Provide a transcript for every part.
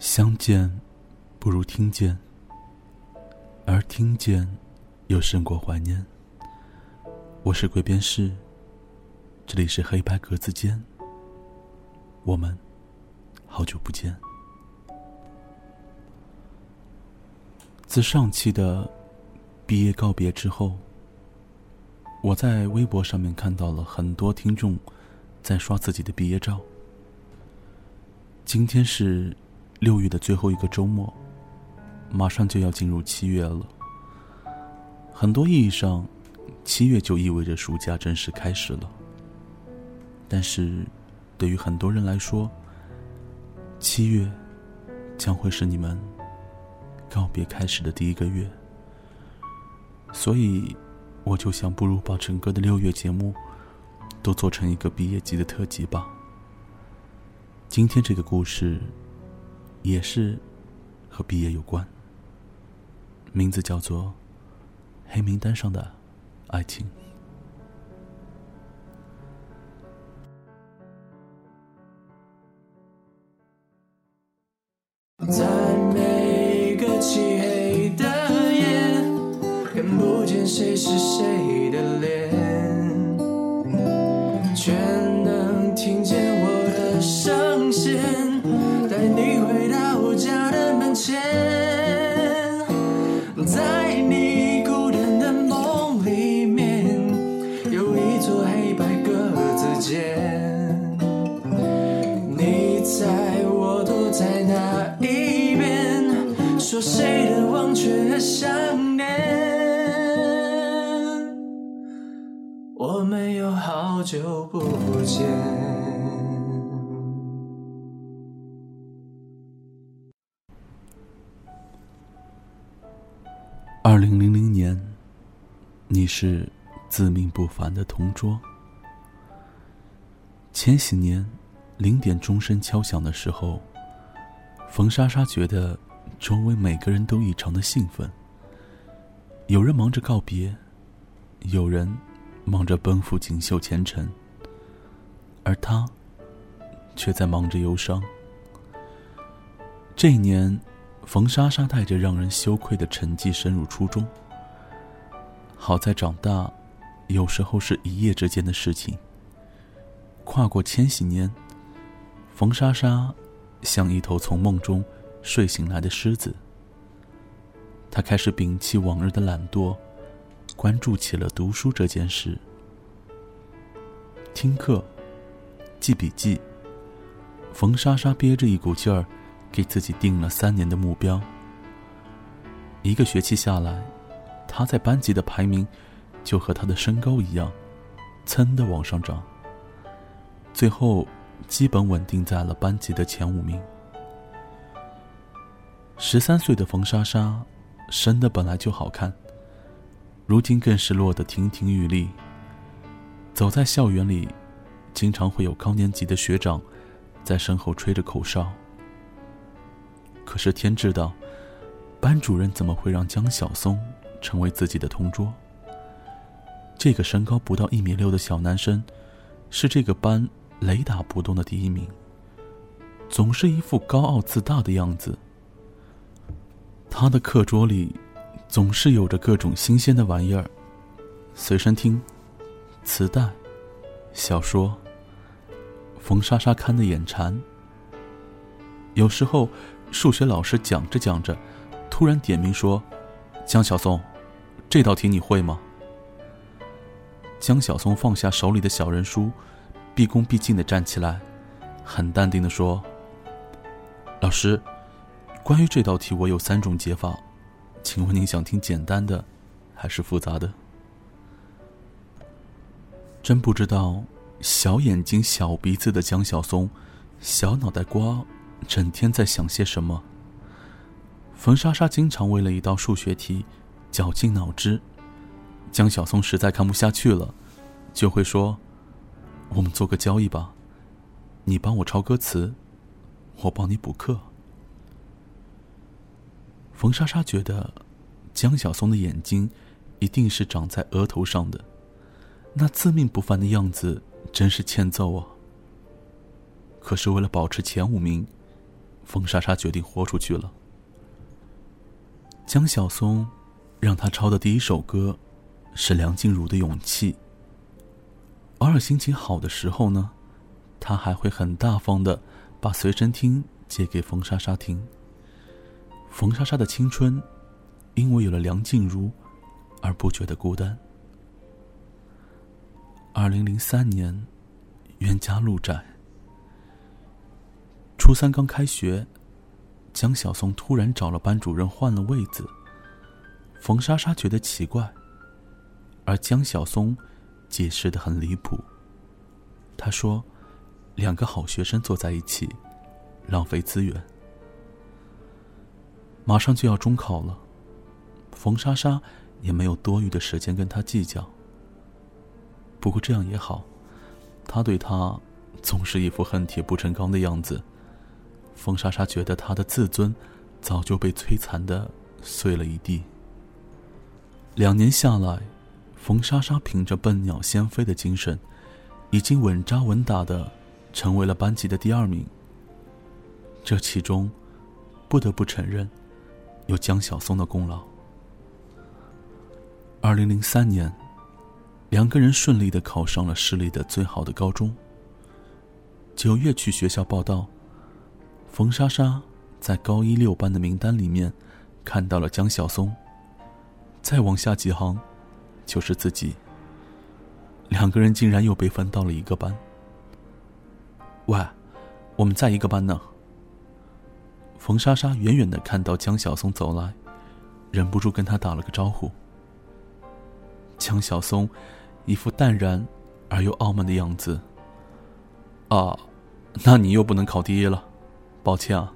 相见不如听见，而听见又胜过怀念。我是鬼边士，这里是黑白格子间。我们好久不见。自上期的毕业告别之后，我在微博上面看到了很多听众在刷自己的毕业照。今天是六月的最后一个周末，马上就要进入七月了。很多意义上，七月就意味着暑假正式开始了。但是，对于很多人来说，七月将会是你们。告别开始的第一个月，所以我就想，不如把整个的六月节目都做成一个毕业季的特辑吧。今天这个故事也是和毕业有关，名字叫做《黑名单上的爱情》。二零零零年，你是自命不凡的同桌。千禧年，零点钟声敲响的时候，冯莎莎觉得周围每个人都异常的兴奋。有人忙着告别，有人。忙着奔赴锦绣前程，而他却在忙着忧伤。这一年，冯莎莎带着让人羞愧的成绩升入初中。好在长大，有时候是一夜之间的事情。跨过千禧年，冯莎莎像一头从梦中睡醒来的狮子。她开始摒弃往日的懒惰。关注起了读书这件事，听课、记笔记。冯莎莎憋着一股劲儿，给自己定了三年的目标。一个学期下来，她在班级的排名就和她的身高一样，噌的往上涨。最后，基本稳定在了班级的前五名。十三岁的冯莎莎，生的本来就好看。如今更是落得亭亭玉立。走在校园里，经常会有高年级的学长在身后吹着口哨。可是天知道，班主任怎么会让江小松成为自己的同桌？这个身高不到一米六的小男生，是这个班雷打不动的第一名，总是一副高傲自大的样子。他的课桌里。总是有着各种新鲜的玩意儿，随身听、磁带、小说。冯莎莎看得眼馋。有时候，数学老师讲着讲着，突然点名说：“江小松，这道题你会吗？”江小松放下手里的小人书，毕恭毕敬的站起来，很淡定的说：“老师，关于这道题，我有三种解法。”请问您想听简单的，还是复杂的？真不知道，小眼睛、小鼻子的江小松，小脑袋瓜，整天在想些什么。冯莎莎经常为了一道数学题绞尽脑汁，江小松实在看不下去了，就会说：“我们做个交易吧，你帮我抄歌词，我帮你补课。”冯莎莎觉得，江小松的眼睛一定是长在额头上的，那自命不凡的样子真是欠揍啊！可是为了保持前五名，冯莎莎决定豁出去了。江晓松让他抄的第一首歌是梁静茹的《勇气》。偶尔心情好的时候呢，他还会很大方的把随身听借给冯莎莎听。冯莎莎的青春，因为有了梁静茹，而不觉得孤单。二零零三年，冤家路窄。初三刚开学，江小松突然找了班主任换了位子。冯莎莎觉得奇怪，而江小松解释的很离谱。他说：“两个好学生坐在一起，浪费资源。”马上就要中考了，冯莎莎也没有多余的时间跟他计较。不过这样也好，他对他总是一副恨铁不成钢的样子。冯莎莎觉得他的自尊早就被摧残的碎了一地。两年下来，冯莎莎凭着笨鸟先飞的精神，已经稳扎稳打的成为了班级的第二名。这其中，不得不承认。有江小松的功劳。二零零三年，两个人顺利的考上了市里的最好的高中。九月去学校报道，冯莎莎在高一六班的名单里面看到了江小松。再往下几行，就是自己。两个人竟然又被分到了一个班。喂，我们在一个班呢。冯莎莎远远的看到江小松走来，忍不住跟他打了个招呼。江小松一副淡然而又傲慢的样子。啊，那你又不能考第一了，抱歉啊。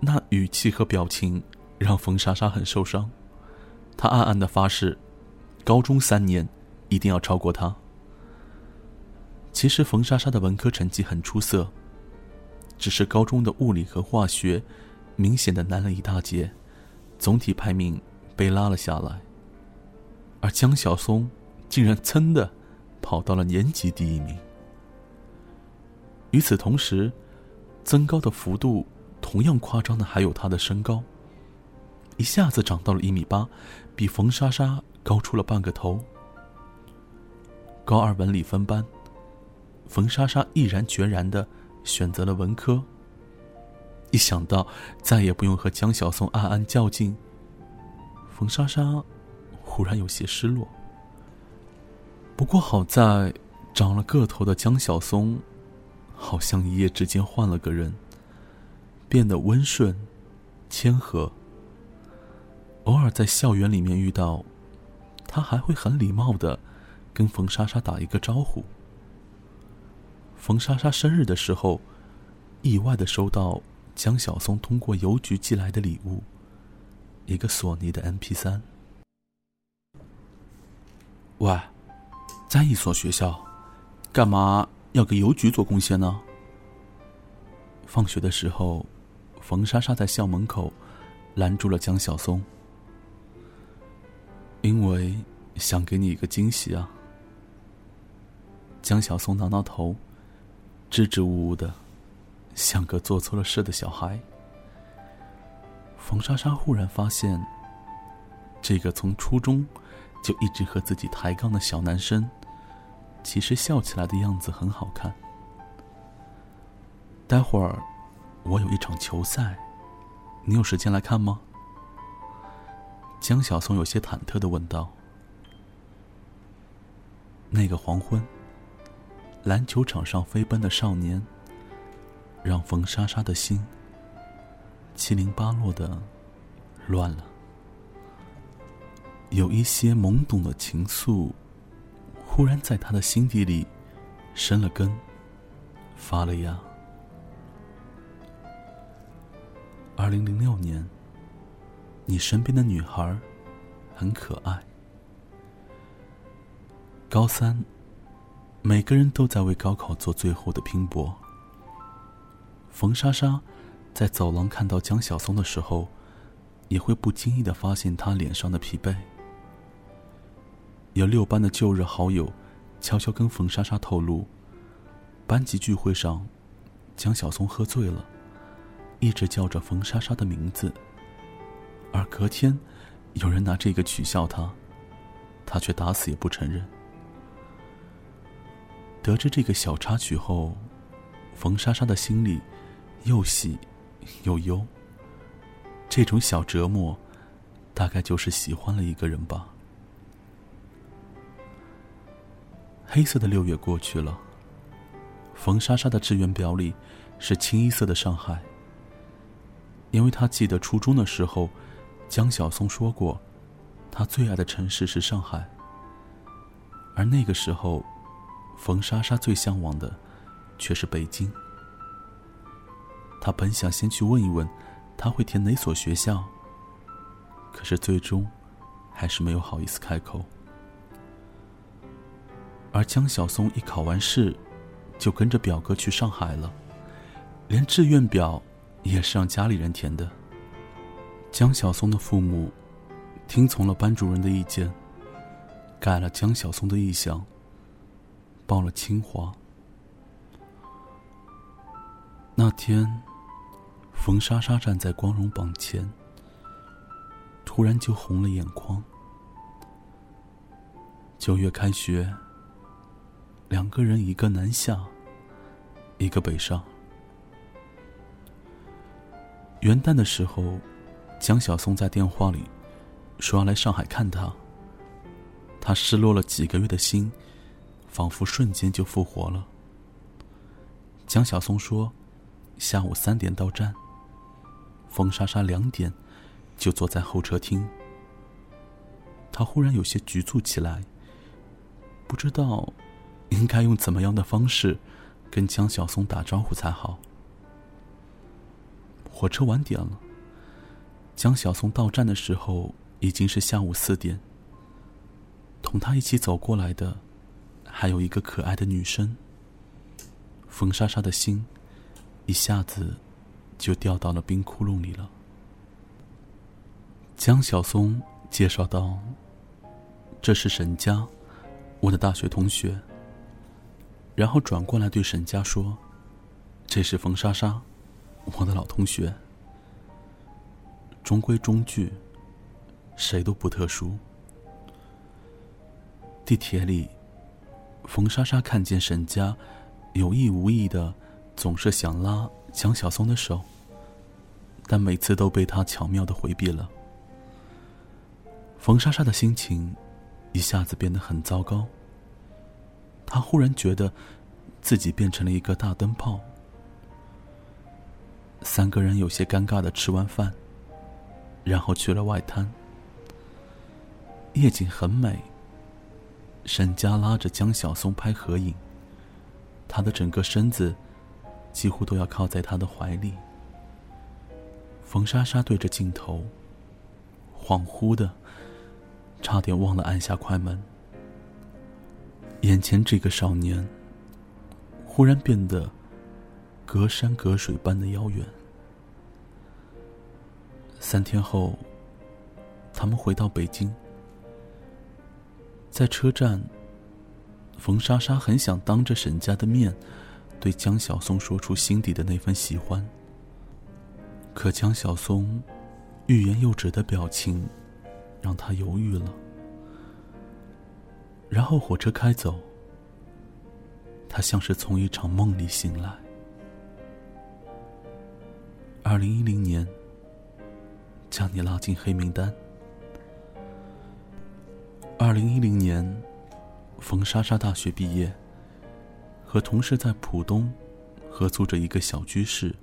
那语气和表情让冯莎莎很受伤，她暗暗的发誓，高中三年一定要超过他。其实冯莎莎的文科成绩很出色。只是高中的物理和化学，明显的难了一大截，总体排名被拉了下来。而江小松竟然噌的跑到了年级第一名。与此同时，增高的幅度同样夸张的还有他的身高，一下子长到了一米八，比冯莎莎高出了半个头。高二文理分班，冯莎莎毅然决然的。选择了文科。一想到再也不用和江小松暗暗较劲，冯莎莎突然有些失落。不过好在长了个头的江小松，好像一夜之间换了个人，变得温顺、谦和。偶尔在校园里面遇到，他还会很礼貌的跟冯莎莎打一个招呼。冯莎莎生日的时候，意外的收到江小松通过邮局寄来的礼物，一个索尼的 MP 三。喂，在一所学校，干嘛要给邮局做贡献呢？放学的时候，冯莎莎在校门口拦住了江小松，因为想给你一个惊喜啊。江小松挠挠头。支支吾吾的，像个做错了事的小孩。冯莎莎忽然发现，这个从初中就一直和自己抬杠的小男生，其实笑起来的样子很好看。待会儿我有一场球赛，你有时间来看吗？江小松有些忐忑的问道。那个黄昏。篮球场上飞奔的少年，让冯莎莎的心七零八落的乱了。有一些懵懂的情愫，忽然在他的心底里生了根，发了芽。二零零六年，你身边的女孩很可爱。高三。每个人都在为高考做最后的拼搏。冯莎莎在走廊看到江小松的时候，也会不经意的发现他脸上的疲惫。有六班的旧日好友悄悄跟冯莎莎透露，班级聚会上，江小松喝醉了，一直叫着冯莎莎的名字，而隔天，有人拿这个取笑他，他却打死也不承认。得知这个小插曲后，冯莎莎的心里又喜又忧。这种小折磨，大概就是喜欢了一个人吧。黑色的六月过去了，冯莎莎的志愿表里是清一色的上海，因为她记得初中的时候，江晓松说过，他最爱的城市是上海，而那个时候。冯莎莎最向往的，却是北京。她本想先去问一问，他会填哪所学校。可是最终，还是没有好意思开口。而江晓松一考完试，就跟着表哥去上海了，连志愿表也是让家里人填的。江晓松的父母，听从了班主任的意见，改了江晓松的意向。报了清华。那天，冯莎莎站在光荣榜前，突然就红了眼眶。九月开学，两个人一个南下，一个北上。元旦的时候，江晓松在电话里说要来上海看他。他失落了几个月的心。仿佛瞬间就复活了。江晓松说：“下午三点到站。”冯莎莎两点就坐在候车厅。他忽然有些局促起来，不知道应该用怎么样的方式跟江晓松打招呼才好。火车晚点了。江晓松到站的时候已经是下午四点。同他一起走过来的。还有一个可爱的女生。冯莎莎的心，一下子就掉到了冰窟窿里了。江晓松介绍道：“这是沈佳，我的大学同学。”然后转过来对沈佳说：“这是冯莎莎，我的老同学。”中规中矩，谁都不特殊。地铁里。冯莎莎看见沈佳有意无意的，总是想拉蒋晓松的手，但每次都被他巧妙的回避了。冯莎莎的心情一下子变得很糟糕。她忽然觉得自己变成了一个大灯泡。三个人有些尴尬的吃完饭，然后去了外滩。夜景很美。沈佳拉着江晓松拍合影，他的整个身子几乎都要靠在他的怀里。冯莎莎对着镜头，恍惚的，差点忘了按下快门。眼前这个少年，忽然变得隔山隔水般的遥远。三天后，他们回到北京。在车站，冯莎莎很想当着沈家的面，对江晓松说出心底的那份喜欢。可江晓松欲言又止的表情，让她犹豫了。然后火车开走，他像是从一场梦里醒来。二零一零年，将你拉进黑名单。二零一零年，冯莎莎大学毕业，和同事在浦东合租着一个小居室，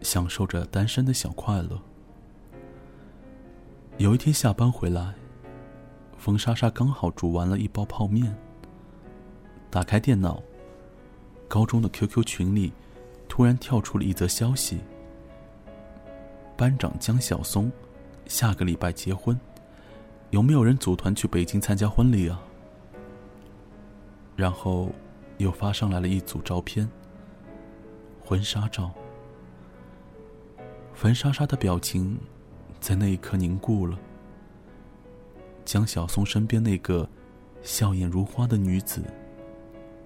享受着单身的小快乐。有一天下班回来，冯莎莎刚好煮完了一包泡面。打开电脑，高中的 QQ 群里突然跳出了一则消息：班长江晓松下个礼拜结婚。有没有人组团去北京参加婚礼啊？然后，又发上来了一组照片。婚纱照。冯莎莎的表情，在那一刻凝固了。江晓松身边那个笑靥如花的女子，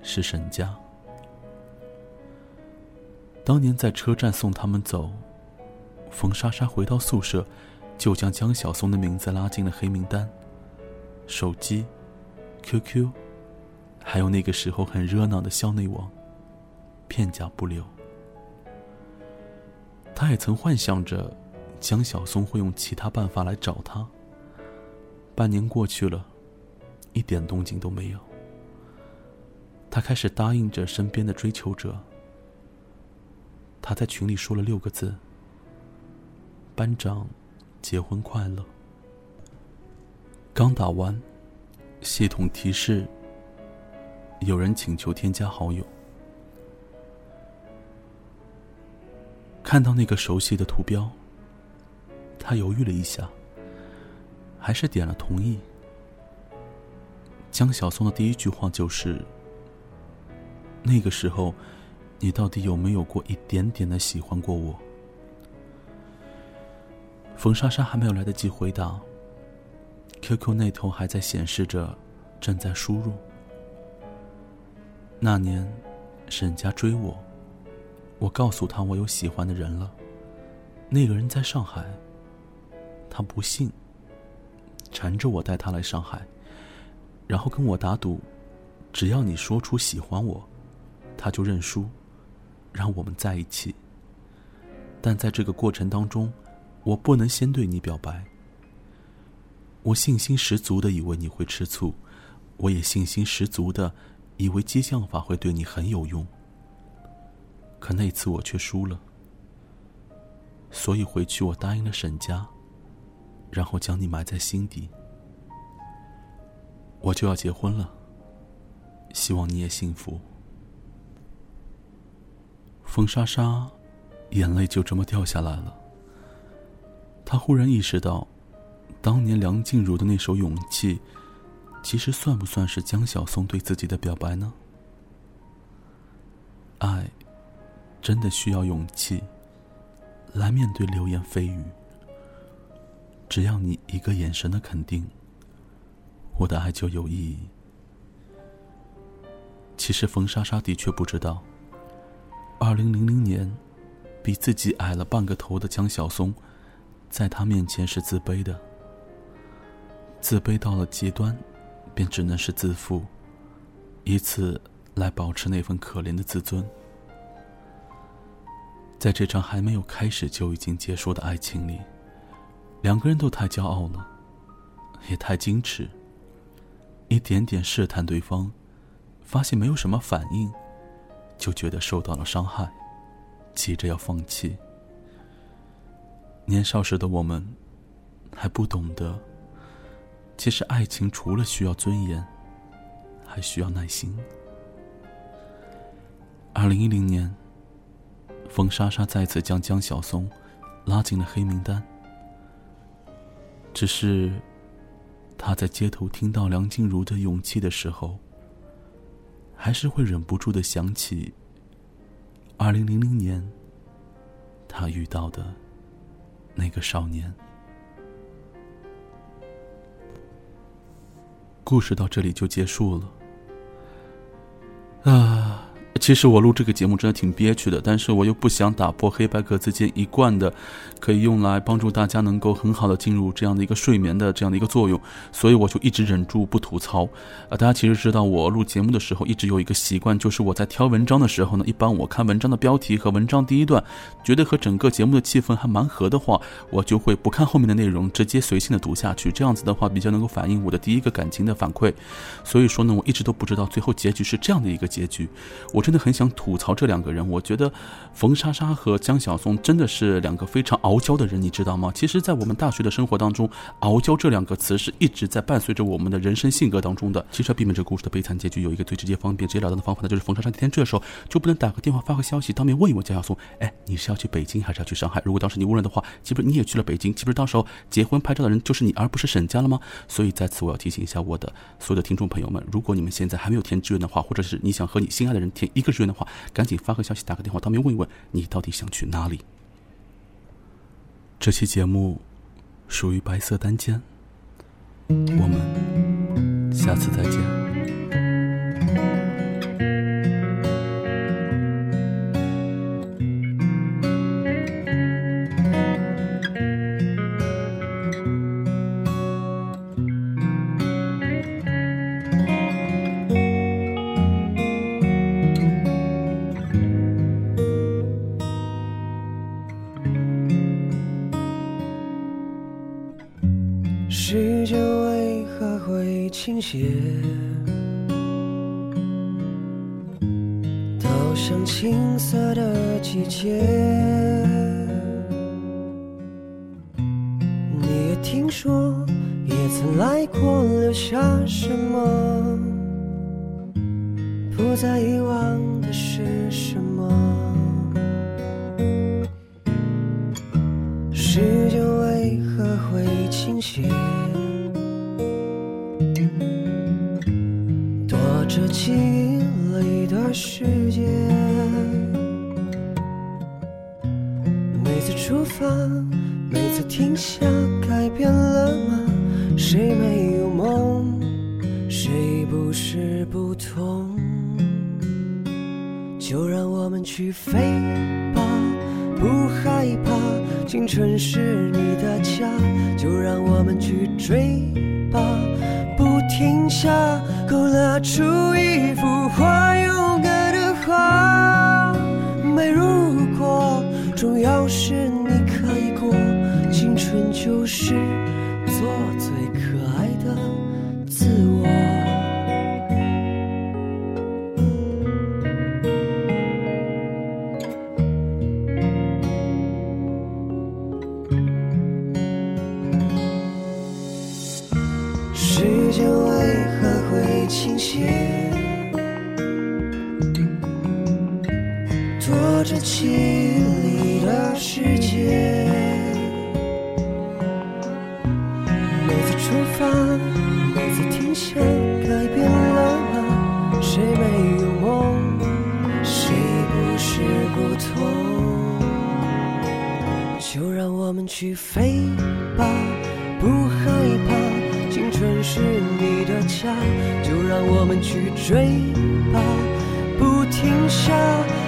是沈佳。当年在车站送他们走，冯莎莎回到宿舍，就将江小松的名字拉进了黑名单。手机、QQ，还有那个时候很热闹的校内网，片甲不留。他也曾幻想着江小松会用其他办法来找他。半年过去了，一点动静都没有。他开始答应着身边的追求者。他在群里说了六个字：“班长，结婚快乐。”刚打完，系统提示有人请求添加好友。看到那个熟悉的图标，他犹豫了一下，还是点了同意。江小松的第一句话就是：“那个时候。”你到底有没有过一点点的喜欢过我？冯莎莎还没有来得及回答，QQ 那头还在显示着正在输入。那年，沈家追我，我告诉他我有喜欢的人了，那个人在上海。他不信，缠着我带他来上海，然后跟我打赌，只要你说出喜欢我，他就认输。让我们在一起，但在这个过程当中，我不能先对你表白。我信心十足的以为你会吃醋，我也信心十足的以为激将法会对你很有用。可那次我却输了，所以回去我答应了沈家，然后将你埋在心底。我就要结婚了，希望你也幸福。冯莎莎，眼泪就这么掉下来了。她忽然意识到，当年梁静茹的那首《勇气》，其实算不算是江小松对自己的表白呢？爱，真的需要勇气，来面对流言蜚语。只要你一个眼神的肯定，我的爱就有意义。其实冯莎莎的确不知道。二零零零年，比自己矮了半个头的江小松，在他面前是自卑的。自卑到了极端，便只能是自负，以此来保持那份可怜的自尊。在这场还没有开始就已经结束的爱情里，两个人都太骄傲了，也太矜持。一点点试探对方，发现没有什么反应。就觉得受到了伤害，急着要放弃。年少时的我们还不懂得，其实爱情除了需要尊严，还需要耐心。二零一零年，冯莎莎再次将江小松拉进了黑名单。只是，他在街头听到梁静茹的《勇气》的时候。还是会忍不住的想起，二零零零年，他遇到的那个少年。故事到这里就结束了。啊。其实我录这个节目真的挺憋屈的，但是我又不想打破黑白格子间一贯的，可以用来帮助大家能够很好的进入这样的一个睡眠的这样的一个作用，所以我就一直忍住不吐槽。啊，大家其实知道我录节目的时候一直有一个习惯，就是我在挑文章的时候呢，一般我看文章的标题和文章第一段，觉得和整个节目的气氛还蛮合的话，我就会不看后面的内容，直接随性的读下去。这样子的话比较能够反映我的第一个感情的反馈。所以说呢，我一直都不知道最后结局是这样的一个结局，我这真的很想吐槽这两个人。我觉得冯莎莎和江小松真的是两个非常傲娇的人，你知道吗？其实，在我们大学的生活当中，“傲娇”这两个词是一直在伴随着我们的人生性格当中的。其实，要避免这个故事的悲惨结局，有一个最直接、方便、直截了当的方法呢，就是冯莎莎今天这时候就不能打个电话、发个消息，当面问一问江小松：“哎，你是要去北京还是要去上海？”如果当时你问了的话，岂不是你也去了北京？岂不是到时候结婚拍照的人就是你，而不是沈家了吗？所以，在此我要提醒一下我的所有的听众朋友们：如果你们现在还没有填志愿的话，或者是你想和你心爱的人填一一个人的话，赶紧发个消息，打个电话，当面问一问你到底想去哪里。这期节目属于白色单间，我们下次再见。时间为何会倾斜，都像青涩的季节。你也听说，也曾来过，留下什么？不再遗忘的是什么？出发，每次停下，改变了吗？谁没有梦？谁不是不同？就让我们去飞吧，不害怕。青春是你的家，就让我们去追吧，不停下。勾勒出一幅画，勇敢的画。没如，重要是你可以过。青春就是做最可爱的自我。时间为何会倾斜？去飞吧，不害怕。青春是你的家，就让我们去追吧，不停下。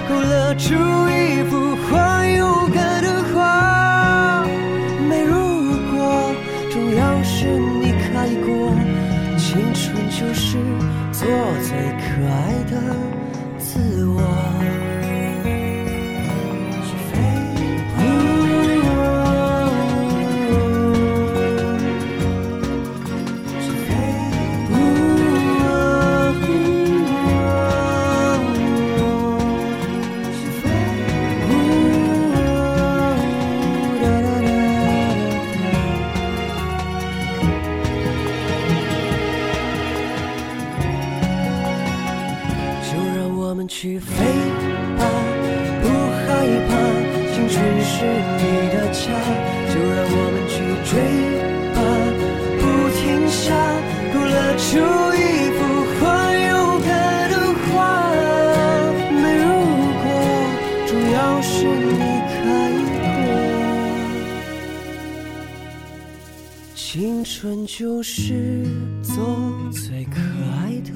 勾勒出一幅追吧，不停下。勾勒出一幅画，勇敢的画。没如果，重要是你开过。青春就是做最可爱的。